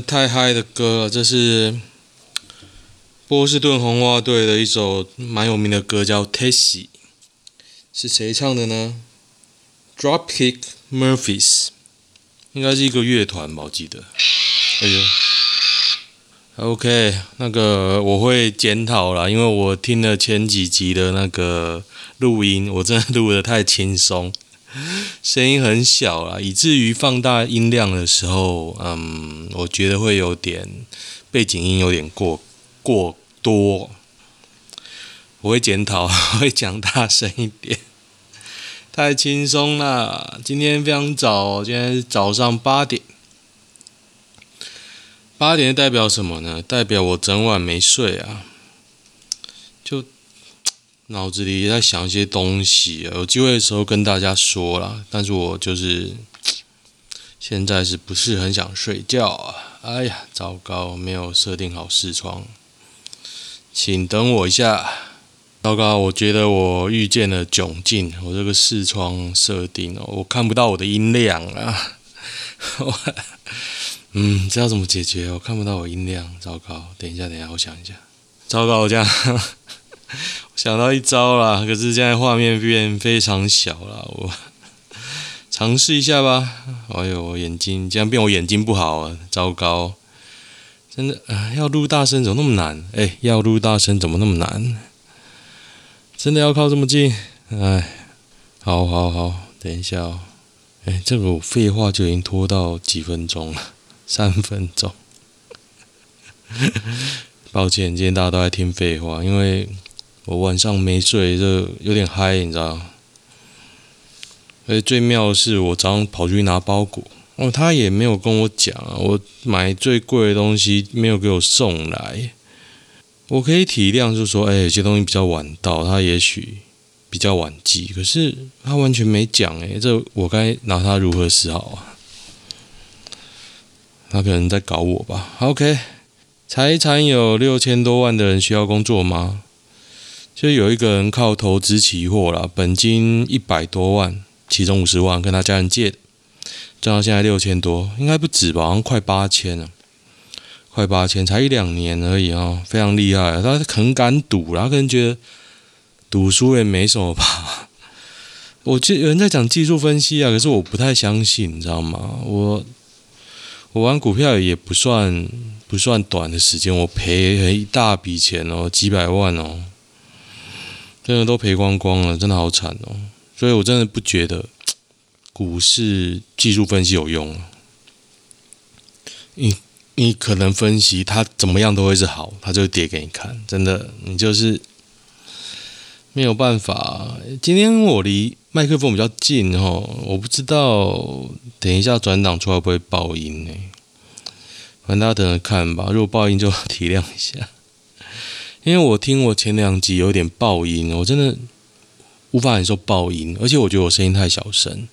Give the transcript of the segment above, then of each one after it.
太嗨的歌了！这是波士顿红袜队的一首蛮有名的歌，叫《Tessie》，是谁唱的呢？Dropkick Murphys，应该是一个乐团吧，我记得。哎呦，OK，那个我会检讨啦，因为我听了前几集的那个录音，我真的录得太轻松。声音很小啦，以至于放大音量的时候，嗯，我觉得会有点背景音有点过过多。我会检讨，会讲大声一点。太轻松了，今天非常早，今天是早上八点。八点代表什么呢？代表我整晚没睡啊。脑子里也在想一些东西，有机会的时候跟大家说啦。但是我就是现在是不是很想睡觉啊？哎呀，糟糕，没有设定好视窗，请等我一下。糟糕，我觉得我遇见了窘境，我这个视窗设定哦，我看不到我的音量啊。嗯，这要怎么解决？我看不到我音量，糟糕。等一下，等一下，我想一下。糟糕，我这样。想到一招啦，可是现在画面变非常小了，我 尝试一下吧。哎呦，我眼睛这样变，我眼睛不好啊，糟糕！真的啊，要录大声怎么那么难？哎，要录大声怎么那么难？真的要靠这么近？哎，好好好，等一下哦。哎，这个我废话就已经拖到几分钟了，三分钟。抱歉，今天大家都在听废话，因为。我晚上没睡，就有点嗨，你知道？而且最妙的是，我早上跑出去拿包裹，哦，他也没有跟我讲啊，我买最贵的东西没有给我送来。我可以体谅，就说，哎，有些东西比较晚到，他也许比较晚寄，可是他完全没讲，哎，这我该拿他如何是好啊？他可能在搞我吧？OK，财产有六千多万的人需要工作吗？就有一个人靠投资期货啦，本金一百多万，其中五十万跟他家人借的，赚到现在六千多，应该不止吧？好像快八千了，快八千，才一两年而已啊，非常厉害。他很敢赌，然后可能觉得赌输也没什么吧。我记有人在讲技术分析啊，可是我不太相信，你知道吗？我我玩股票也不算不算短的时间，我赔了一大笔钱哦，几百万哦。真的都赔光光了，真的好惨哦！所以我真的不觉得股市技术分析有用。你你可能分析它怎么样都会是好，它就跌给你看。真的，你就是没有办法。今天我离麦克风比较近哦，我不知道等一下转档出来会不会爆音呢？反正大家等着看吧。如果爆音就体谅一下。因为我听我前两集有点爆音，我真的无法忍受爆音，而且我觉得我声音太小声，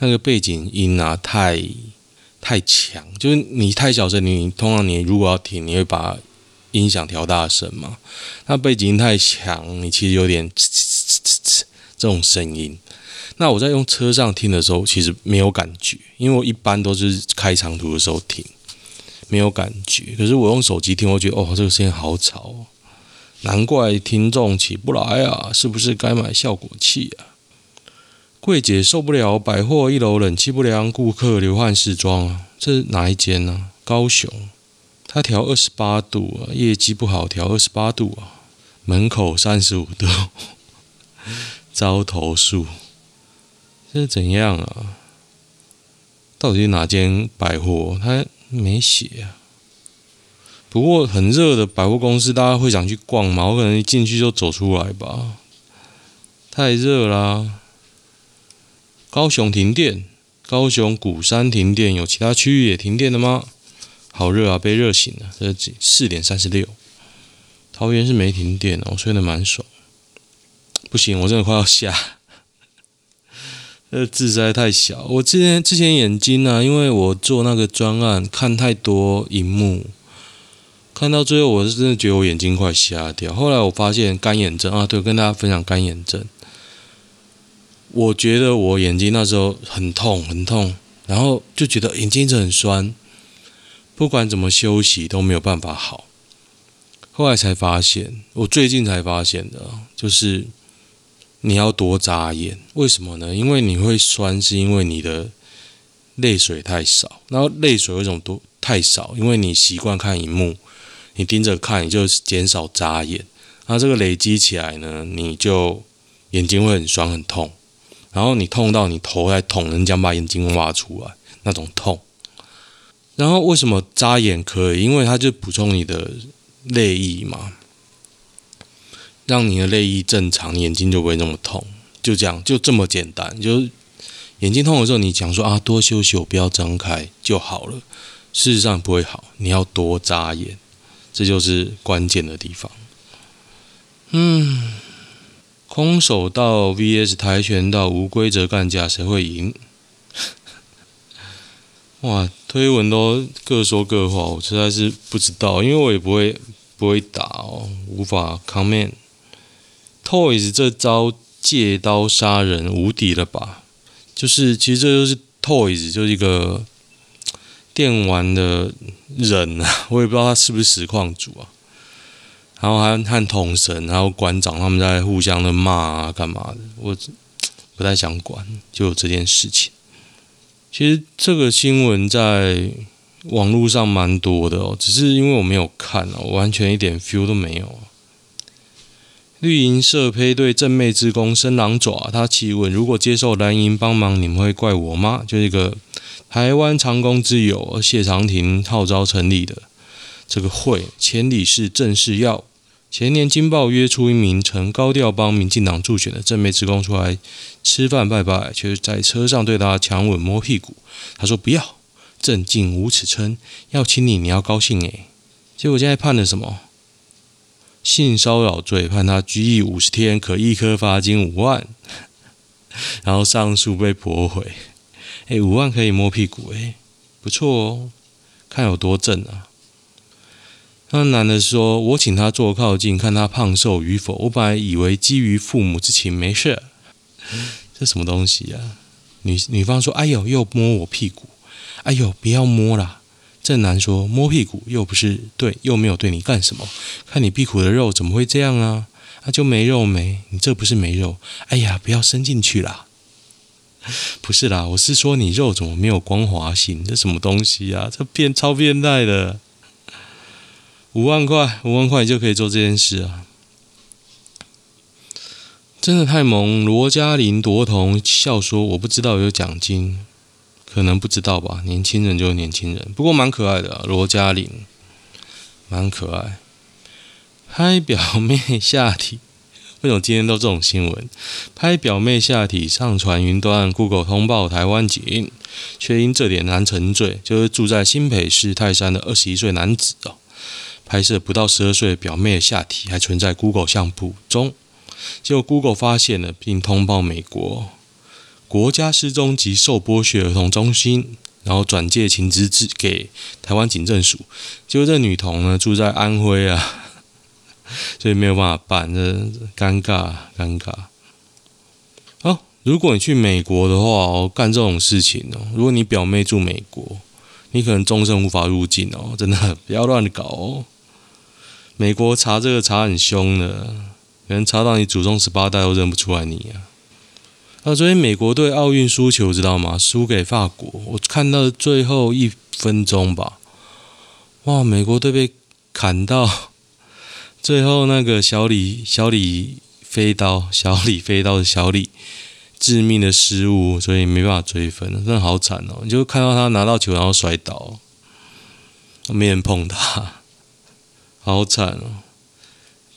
那个背景音啊太太强，就是你太小声，你通常你如果要听，你会把音响调大声嘛？那背景音太强，你其实有点呲呲呲呲呲这种声音。那我在用车上听的时候，其实没有感觉，因为我一般都是开长途的时候听，没有感觉。可是我用手机听，我觉得哦，这个声音好吵。难怪听众起不来啊！是不是该买效果器啊？柜姐受不了百货一楼冷气不良，顾客流汗试装啊！这是哪一间呢？高雄他调二十八度啊，业绩不好调二十八度啊，门口三十五度，遭投诉，这是怎样啊？到底哪间百货？他没写啊。不过很热的百货公司，大家会想去逛吗？我可能一进去就走出来吧，太热啦。高雄停电，高雄鼓山停电，有其他区域也停电了吗？好热啊，被热醒了。这是四点三十六，桃园是没停电哦，我睡得蛮爽。不行，我真的快要下。这字实在太小。我之前之前眼睛呢、因为我做那个专案，看太多荧幕，看到最后我是真的觉得我眼睛快瞎掉。后来我发现干眼症啊，对，跟大家分享干眼症。我觉得我眼睛那时候很痛很痛，然后就觉得眼睛一直很酸，不管怎么休息都没有办法好。后来才发现，我最近才发现的，就是你要多眨眼。为什么呢？因为你会酸，是因为你的泪水太少。然后泪水为什么多太少？因为你习惯看荧幕，你盯着看，你就减少眨眼。那这个累积起来呢，你就眼睛会很酸很痛。然后你痛到你头在痛，人家把眼睛挖出来那种痛。然后为什么眨眼可以？因为它就补充你的泪液嘛，让你的泪液正常，眼睛就不会那么痛。就这样，就这么简单。就是眼睛痛的时候，你讲说啊，多休息，我不要张开就好了。事实上不会好，你要多眨眼，这就是关键的地方。嗯。空手道 VS 跆拳道无规则干架，谁会赢？哇，推文都各说各话，我实在是不知道，因为我也不会不会打哦，无法 comment。Toys 这招借刀杀人无敌了吧？就是其实这就是 Toys，就是一个电玩的人啊，我也不知道他是不是实况组啊。然后还和统神，然后馆长他们在互相的骂啊，干嘛的？我不太想管，就这件事情。其实这个新闻在网络上蛮多的哦，只是因为我没有看哦，完全一点 feel 都没有。绿营社配对正妹之功伸狼爪，他提问：如果接受蓝营帮忙，你们会怪我吗？就一个台湾长工之友谢长廷号召成立的这个会，前理事郑世耀。前年金报约出一名曾高调帮民进党助选的正妹之功出来吃饭拜拜，却在车上对他强吻摸屁股。他说不要，正经无耻称要亲你，你要高兴诶。结果现在判了什么？性骚扰罪，判他拘役五十天，可一颗罚金五万。然后上诉被驳回。诶，五万可以摸屁股诶，不错哦，看有多正啊。那男的说：“我请他坐靠近，看他胖瘦与否。我本来以为基于父母之情，没事。这什么东西呀、啊？”女女方说：“哎呦，又摸我屁股！哎呦，不要摸啦。”正男说：“摸屁股又不是对，又没有对你干什么。看你屁股的肉怎么会这样啊？那、就没肉没，你这不是没肉？哎呀，不要伸进去啦！不是啦，我是说你肉怎么没有光滑性？这什么东西、啊？这变超变态的。”五万块，五万块就可以做这件事啊！真的太萌。罗嘉玲夺铜笑说：“我不知道有奖金，可能不知道吧。年轻人就是年轻人，不过蛮可爱的。罗嘉玲蛮可爱。拍表妹下体，为什么今天都这种新闻？拍表妹下体上传云端，Google 通报台湾警，却因这点难成罪，就是住在新北市泰山的二十一岁男子哦。”拍摄不到十二岁的表妹下体还存在 Google 相簿中，结果 Google 发现了，并通报美国国家失踪及受剥削儿童中心，然后转介情资至给台湾警政署。结果这女童呢住在安徽啊，所以没有办法办，这尴尬尴尬。哦，如果你去美国的话，哦，干这种事情哦，如果你表妹住美国，你可能终身无法入境哦，真的不要乱搞哦。美国查这个查很凶的，可能查到你祖宗十八代都认不出来你啊！那昨天美国队奥运输球知道吗？输给法国。我看到最后一分钟吧，哇，美国队被砍到最后，那个小李小李飞刀，小李飞刀的小李致命的失误，所以没办法追分，真的好惨哦！你就看到他拿到球然后摔倒，没人碰他，好惨哦！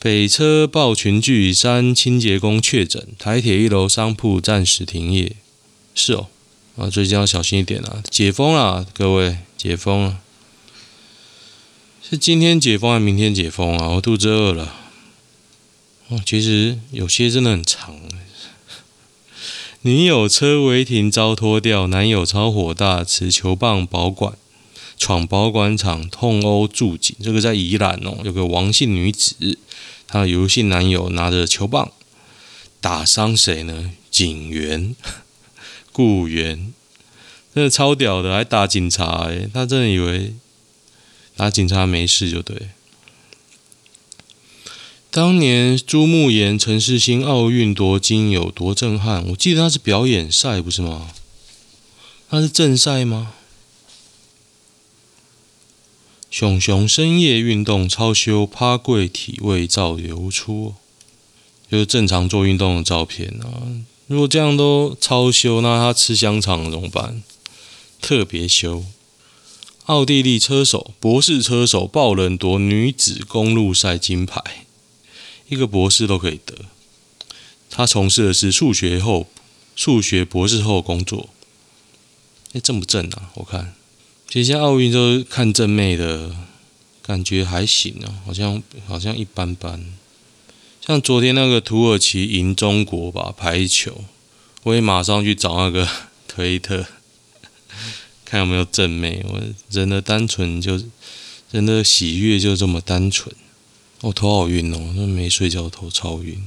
北车爆群聚，三清洁工确诊，台铁一楼商铺暂时停业。是哦，啊，最近要小心一点啊！解封了，各位，解封了。是今天解封还是明天解封啊？我肚子饿了。哦，其实有些真的很长。女友车违停遭拖吊，男友超火大，持球棒保管，闯保管厂痛殴驻警。这个在宜兰哦，有个王姓女子，她的游戏男友拿着球棒打伤谁呢？警员、雇员，真的超屌的，还打警察，他真的以为。打警察没事就对。当年朱木炎、陈世新奥运夺金有多震撼？我记得他是表演赛不是吗？他是正赛吗？熊熊深夜运动超修趴跪体位照流出，就是正常做运动的照片啊。如果这样都超修，那他吃香肠怎么办？特别修。奥地利车手博士车手爆冷夺女子公路赛金牌，一个博士都可以得。他从事的是数学后数学博士后工作。哎，正不正啊？我看，其实奥运都看正妹的，感觉还行啊，好像好像一般般。像昨天那个土耳其赢中国吧，排球，我也马上去找那个 推特。看有没有正妹，我人的单纯就人的喜悦就这么单纯。我、头好晕哦，那没睡觉头超晕。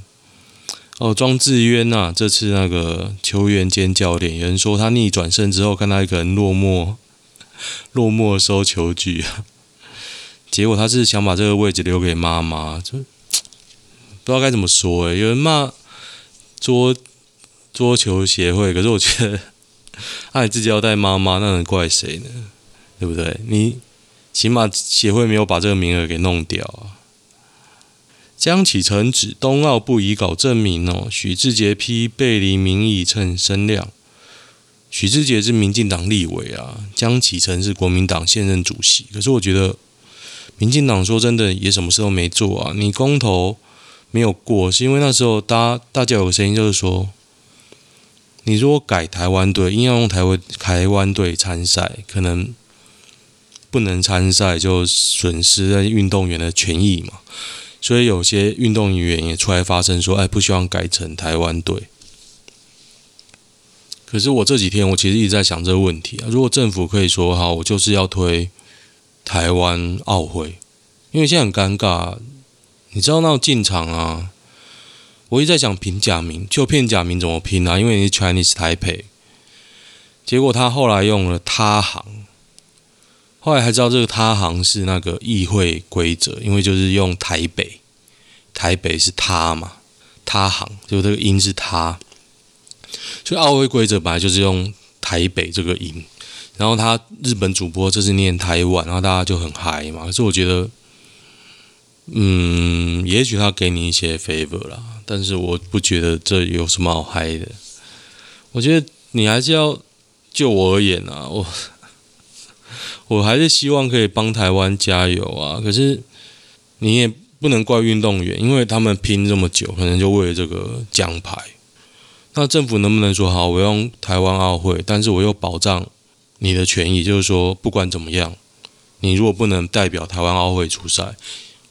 哦，庄智渊呐，这次那个球员兼教练，有人说他逆转胜之后，看他一个人落寞，落寞收球具啊。结果他是想把这个位置留给妈妈，就不知道该怎么说诶，有人骂桌桌球协会，可是我觉得。那、啊、自己要带妈妈，那能怪谁呢？对不对？你起码协会没有把这个名额给弄掉啊。江启臣指冬奥不宜搞证明哦。许志杰批背离民意蹭声量。许志杰是民进党立委啊，江启臣是国民党现任主席。可是我觉得，民进党说真的也什么事都没做啊。你公投没有过，是因为那时候大家大家有个声音就是说。你如果改台湾队，硬要用台湾台湾队参赛，可能不能参赛，就损失了运动员的权益嘛。所以有些运动员也出来发声说：“哎，不希望改成台湾队。”可是我这几天我其实一直在想这个问题啊。如果政府可以说好，我就是要推台湾奥会，因为现在很尴尬，你知道那进场啊。我一直在想拼假名，就片假名怎么拼啊？因为你是 Chinese Taipei，结果他后来用了他行，后来还知道这个他行是那个议会规则，因为就是用台北，台北是他嘛，他行就这个音是他，所以奥会规则本来就是用台北这个音，然后他日本主播这是念台湾，然后大家就很嗨嘛。可是我觉得，嗯，也许他给你一些 favor 啦。但是我不觉得这有什么好嗨的。我觉得你还是要就我而言啊，我我还是希望可以帮台湾加油啊。可是你也不能怪运动员，因为他们拼这么久，可能就为了这个奖牌。那政府能不能说好，我用台湾奥会，但是我又保障你的权益，就是说不管怎么样，你如果不能代表台湾奥会出赛，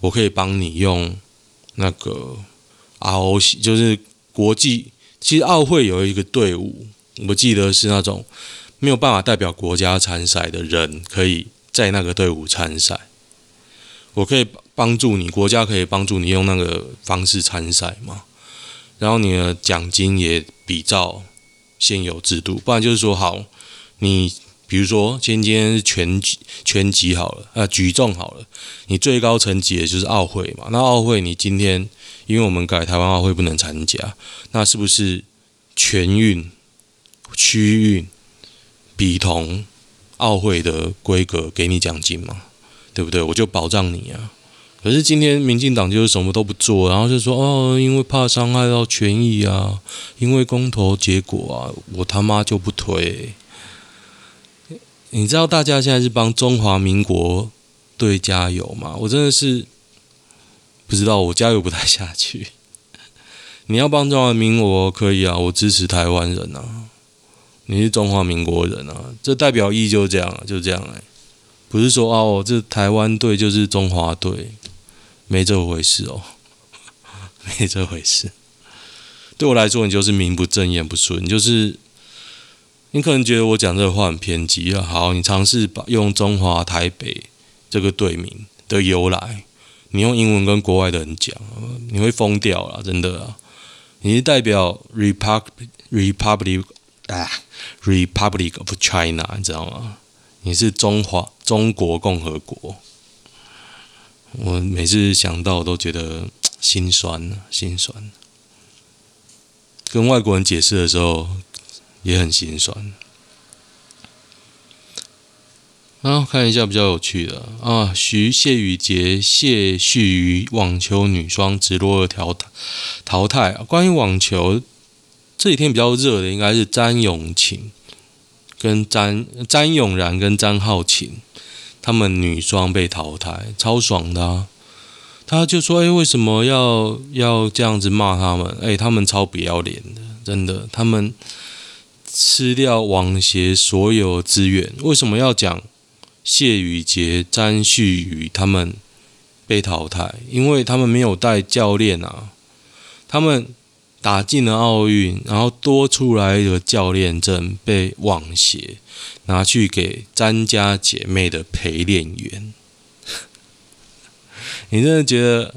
我可以帮你用那个。ROC 就是国际，其实奥会有一个队伍，我记得是那种没有办法代表国家参赛的人，可以在那个队伍参赛。我可以帮助你，国家可以帮助你用那个方式参赛吗。然后你的奖金也比照现有制度，不然就是说，好，你比如说今天是拳击，拳击好了，呃，举重好了，你最高层级也就是奥会嘛。那奥会你今天。因为我们改台湾奥会不能参加，那是不是全运、区运比同奥会的规格给你奖金嘛？对不对？我就保障你啊。可是今天民进党就是什么都不做，然后就说哦，因为怕伤害到权益啊，因为公投结果啊，我他妈就不推。你知道大家现在是帮中华民国队加油吗？我真的是不知道，我加油不太下去。你要帮中华民国可以啊，我支持台湾人啊。你是中华民国人啊，这代表意义就这样，就这样哎，不是说哦，这台湾队就是中华队。没这回事哦，没这回事。对我来说，你就是名不正言不顺，你就是你可能觉得我讲这个话很偏激啊。好，你尝试把用中华台北这个队名的由来，你用英文跟国外的人讲，你会疯掉了，真的！你是代表 Republic Republic 啊 Republic of China，你知道吗？你是中华中国共和国。我每次想到我都觉得 心酸，心酸。跟外国人解释的时候也很心酸。然后看一下比较有趣的啊，徐谢宇杰谢旭于网球女双直落二淘淘汰。关于网球这几天比较热的应该是詹永琴跟詹詹永然跟詹浩晴。他们女双被淘汰，超爽的啊！他就说：“哎，为什么要要这样子骂他们？哎，他们超不要脸的，真的，他们吃掉网协所有资源。为什么要讲谢宇杰、詹旭宇他们被淘汰？因为他们没有带教练啊，他们。”打进了奥运，然后多出来一个教练证被网协拿去给詹家姐妹的陪练员。你真的觉得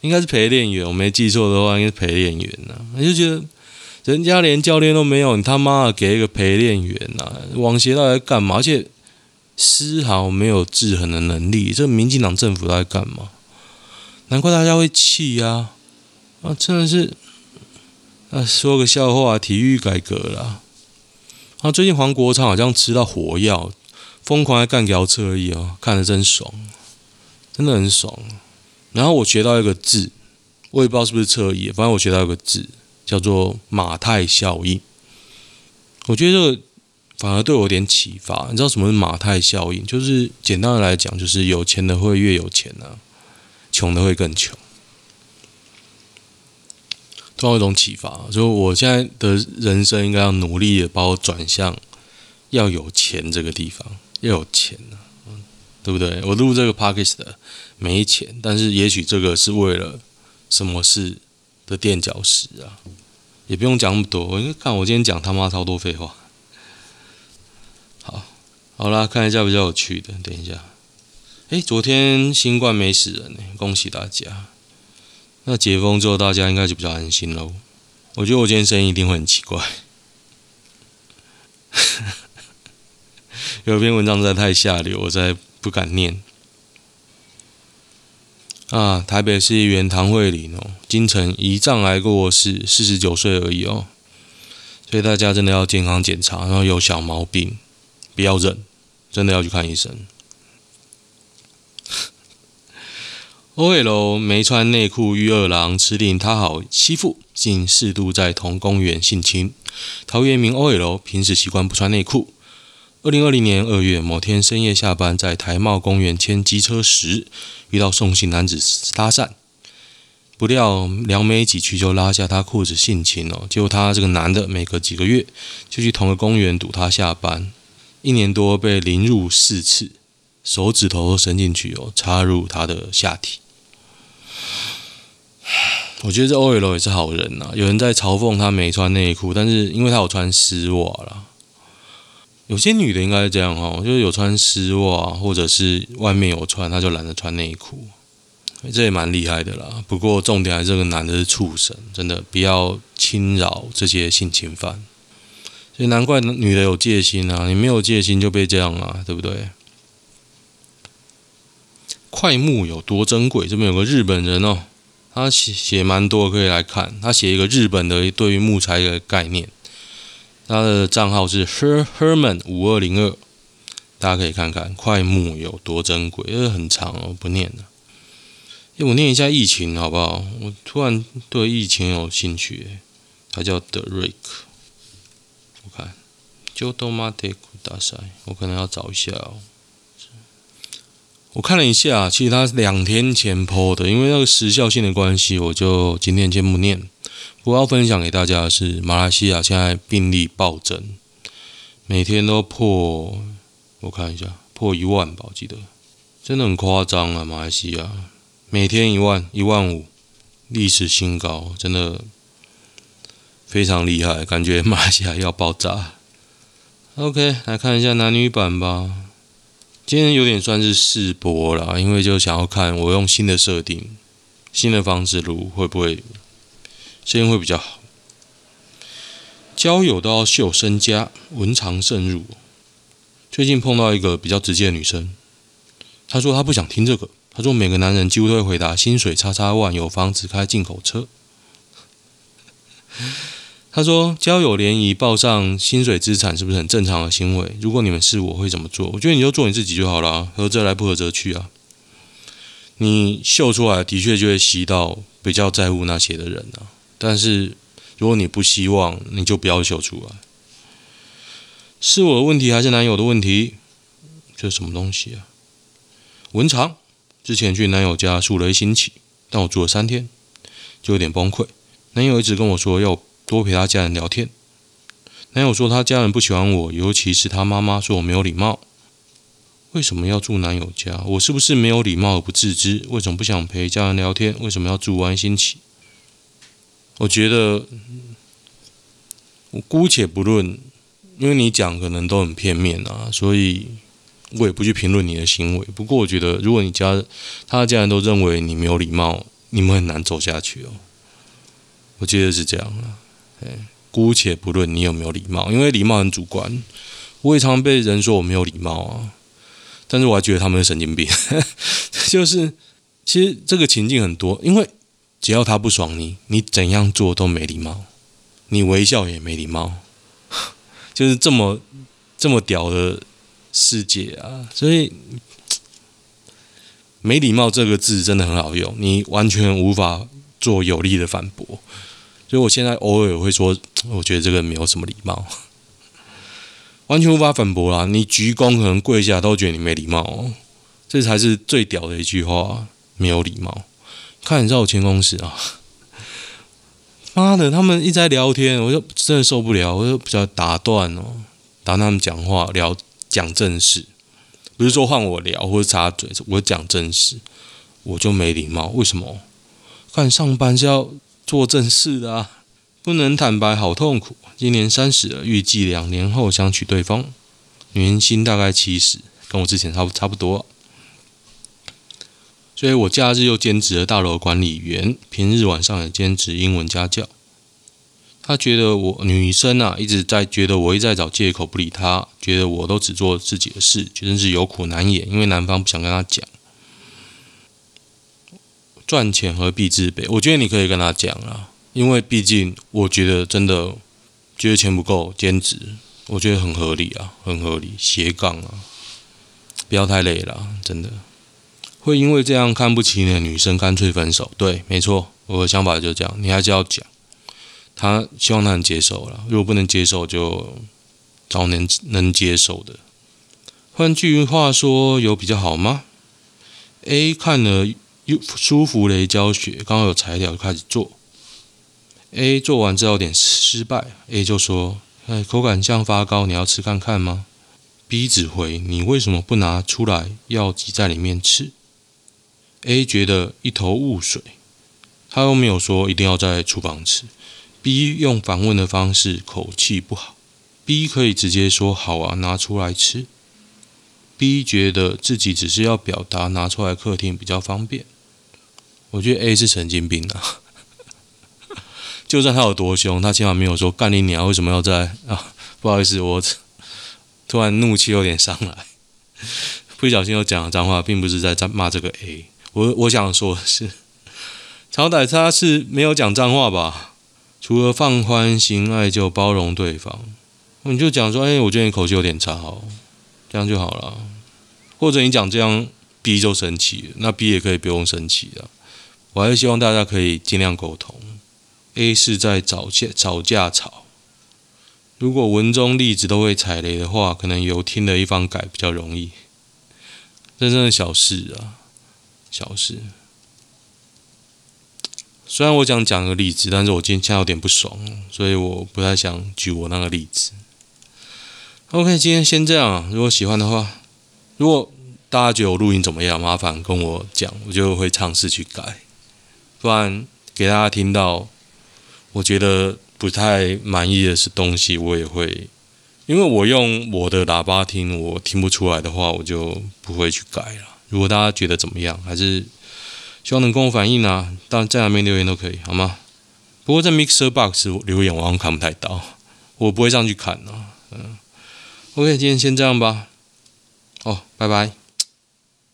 应该是陪练员？我没记错的话，应该是陪练员呢。你就觉得人家连教练都没有，你他妈的给一个陪练员呐？网协到底在干嘛？而且丝毫没有制衡的能力。这民进党政府在干嘛？难怪大家会气呀！啊，真的是。啊，说个笑话，体育改革啦。啊，最近黄国昌好像吃到火药，疯狂在干譙侧翼哦，看得真爽，真的很爽。然后我学到一个字，我也不知道是不是侧翼，反正我学到一个字，叫做马太效应。我觉得这个反而对我有点启发。你知道什么是马太效应？就是简单的来讲，就是有钱的会越有钱啊，穷的会更穷。都有一种启发，就我现在的人生应该要努力的把我转向要有钱这个地方，要有钱啊，对不对？我录这个 podcast 没钱，但是也许这个是为了什么事的垫脚石啊，也不用讲那么多。我看我今天讲他妈超多废话。好，好啦，看一下比较有趣的，等一下。诶，昨天新冠没死人呢，恭喜大家。那解封之后，大家应该就比较安心喽。我觉得我今天声音一定会很奇怪，有一篇文章实在太下流，我实在不敢念。啊，台北市议员唐慧玲哦，今晨胰脏癌过世，四十九岁而已哦。所以大家真的要健康检查，然后有小毛病不要忍，真的要去看医生。OL 没穿内裤遇二郎吃定他好欺负，竟四度在同公园性侵。桃园名 OL 平时习惯不穿内裤。二零二零年二月某天深夜下班，在台茂公园牵机车时，遇到送信男子搭讪，不料撩妹几句就拉下他裤子性侵哦。结果他这个男的每隔几个月就去同个公园堵他下班，一年多被凌辱四次，手指头伸进去哦，插入他的下体。我觉得这 OL 也是好人呐。有人在嘲讽他没穿内裤，但是因为他有穿丝袜啦。有些女的应该是这样哈，就是有穿丝袜，或者是外面有穿，他就懒得穿内裤。这也蛮厉害的啦。不过重点还是这个男的是畜生，真的不要侵扰这些性侵犯。所以难怪女的有戒心啊，你没有戒心就被这样啊，对不对？快木有多珍贵？这边有个日本人哦。他写写蛮多，可以来看。他写一个日本的对于木材的概念。他的账号是 Her Herman 五二零二，大家可以看看快木有多珍贵，因为很长哦，不念了。哎，我念一下疫情好不好？我突然对疫情有兴趣。他叫德瑞克，我看，就多马特库大赛，我可能要找一下哦。我看了一下，其实他两天前 po 的，因为那个时效性的关系，我就今天先不念。我要分享给大家的是，马来西亚现在病例暴增，每天都破，我看一下，破一万吧，我记得，真的很夸张啊！马来西亚每天一万、一万五，历史新高，真的非常厉害，感觉马来西亚要爆炸。OK，来看一下男女版吧。今天有点算是试播啦，因为就想要看我用新的设定、新的方式录会不会声音会比较好。交友都要秀身家，文长慎入。最近碰到一个比较直接的女生，她说她不想听这个，她说每个男人几乎都会回答薪水叉叉万，有房子开进口车。他说：“交友联谊报上薪水资产是不是很正常的行为？如果你们是我会怎么做？我觉得你就做你自己就好了，合则来，不合则去啊。你秀出来的确就会吸到比较在乎那些的人啊。但是如果你不希望，你就不要秀出来。是我的问题还是男友的问题？这是什么东西啊？文长之前去男友家住了一星期，但我住了三天，就有点崩溃。男友一直跟我说要。”多陪他家人聊天。男友说他家人不喜欢我，尤其是他妈妈说我没有礼貌。为什么要住男友家？我是不是没有礼貌而不自知？为什么不想陪家人聊天？为什么要住安心期？我觉得，我姑且不论，因为你讲可能都很片面啊，所以我也不去评论你的行为。不过我觉得，如果你家他的家人都认为你没有礼貌，你们很难走下去哦。我觉得是这样啊。姑且不论你有没有礼貌，因为礼貌很主观。我也常被人说我没有礼貌啊，但是我还觉得他们是神经病。就是其实这个情境很多，因为只要他不爽你，你怎样做都没礼貌，你微笑也没礼貌，就是这么这么屌的世界啊！所以没礼貌这个字真的很好用，你完全无法做有力的反驳。所以我现在偶尔会说，我觉得这个没有什么礼貌，完全无法反驳啦。你鞠躬可能跪下都觉得你没礼貌，这才是最屌的一句话，没有礼貌。看你知道我前公司啊，妈的，他们一直在聊天，我就真的受不了，我就比较打断哦，打断他们讲话，聊讲正事，不是说换我聊或者插嘴，我讲正事，我就没礼貌。为什么？看上班是要。做正事的啊，不能坦白，好痛苦。今年三十了，预计两年后想娶对方，年薪大概七十，跟我之前差不差不多。所以我假日又兼职了大楼管理员，平日晚上也兼职英文家教。他觉得我女生啊，一直在觉得我一直在找借口不理他，觉得我都只做自己的事，觉得是有苦难言，因为男方不想跟他讲。赚钱何必自卑？我觉得你可以跟他讲啊，因为毕竟我觉得真的觉得钱不够兼职，我觉得很合理啊，很合理。斜杠啊，不要太累了，真的会因为这样看不起你的女生，干脆分手。对，没错，我的想法就是这样。你还是要讲，他希望他能接受了，如果不能接受，就找能能接受的。换句话说，有比较好吗？A 看了。又舒芙蕾教学，刚好有材料就开始做。A 做完之后有点失败，A 就说：“哎，口感像发糕，你要吃看看吗？”B 指挥：“你为什么不拿出来，要挤在里面吃？”A 觉得一头雾水，他又没有说一定要在厨房吃。B 用反问的方式，口气不好。B 可以直接说：“好啊，拿出来吃。”B 觉得自己只是要表达拿出来客厅比较方便。我觉得 A 是神经病啊！就算他有多凶，他起码没有说干你娘，为什么要在啊？不好意思，我突然怒气有点上来，不小心又讲了脏话，并不是在骂这个 A。我我想说的是，好歹他是没有讲脏话吧？除了放宽心爱就包容对方，你就讲说，哎，我觉得你口气有点差哦，这样就好了。或者你讲这样 B 就生气，那 B 也可以不用生气的。我还是希望大家可以尽量沟通。A 是在吵架吵架吵，如果文中例子都会踩雷的话，可能由听的一方改比较容易。真正的小事啊，小事。虽然我想讲个例子，但是我今天有点不爽，所以我不太想举我那个例子。OK，今天先这样。如果喜欢的话，如果大家觉得我录音怎么样，麻烦跟我讲，我就会尝试去改。不然给大家听到我觉得不太满意的是东西，我也会，因为我用我的喇叭听，我听不出来的话，我就不会去改了。如果大家觉得怎么样，还是希望能跟我反映啊，当然在哪边留言都可以，好吗？不过在 Mixer Box 留言我好像看不太到，我不会上去看啊。嗯，OK，今天先这样吧。哦，拜拜。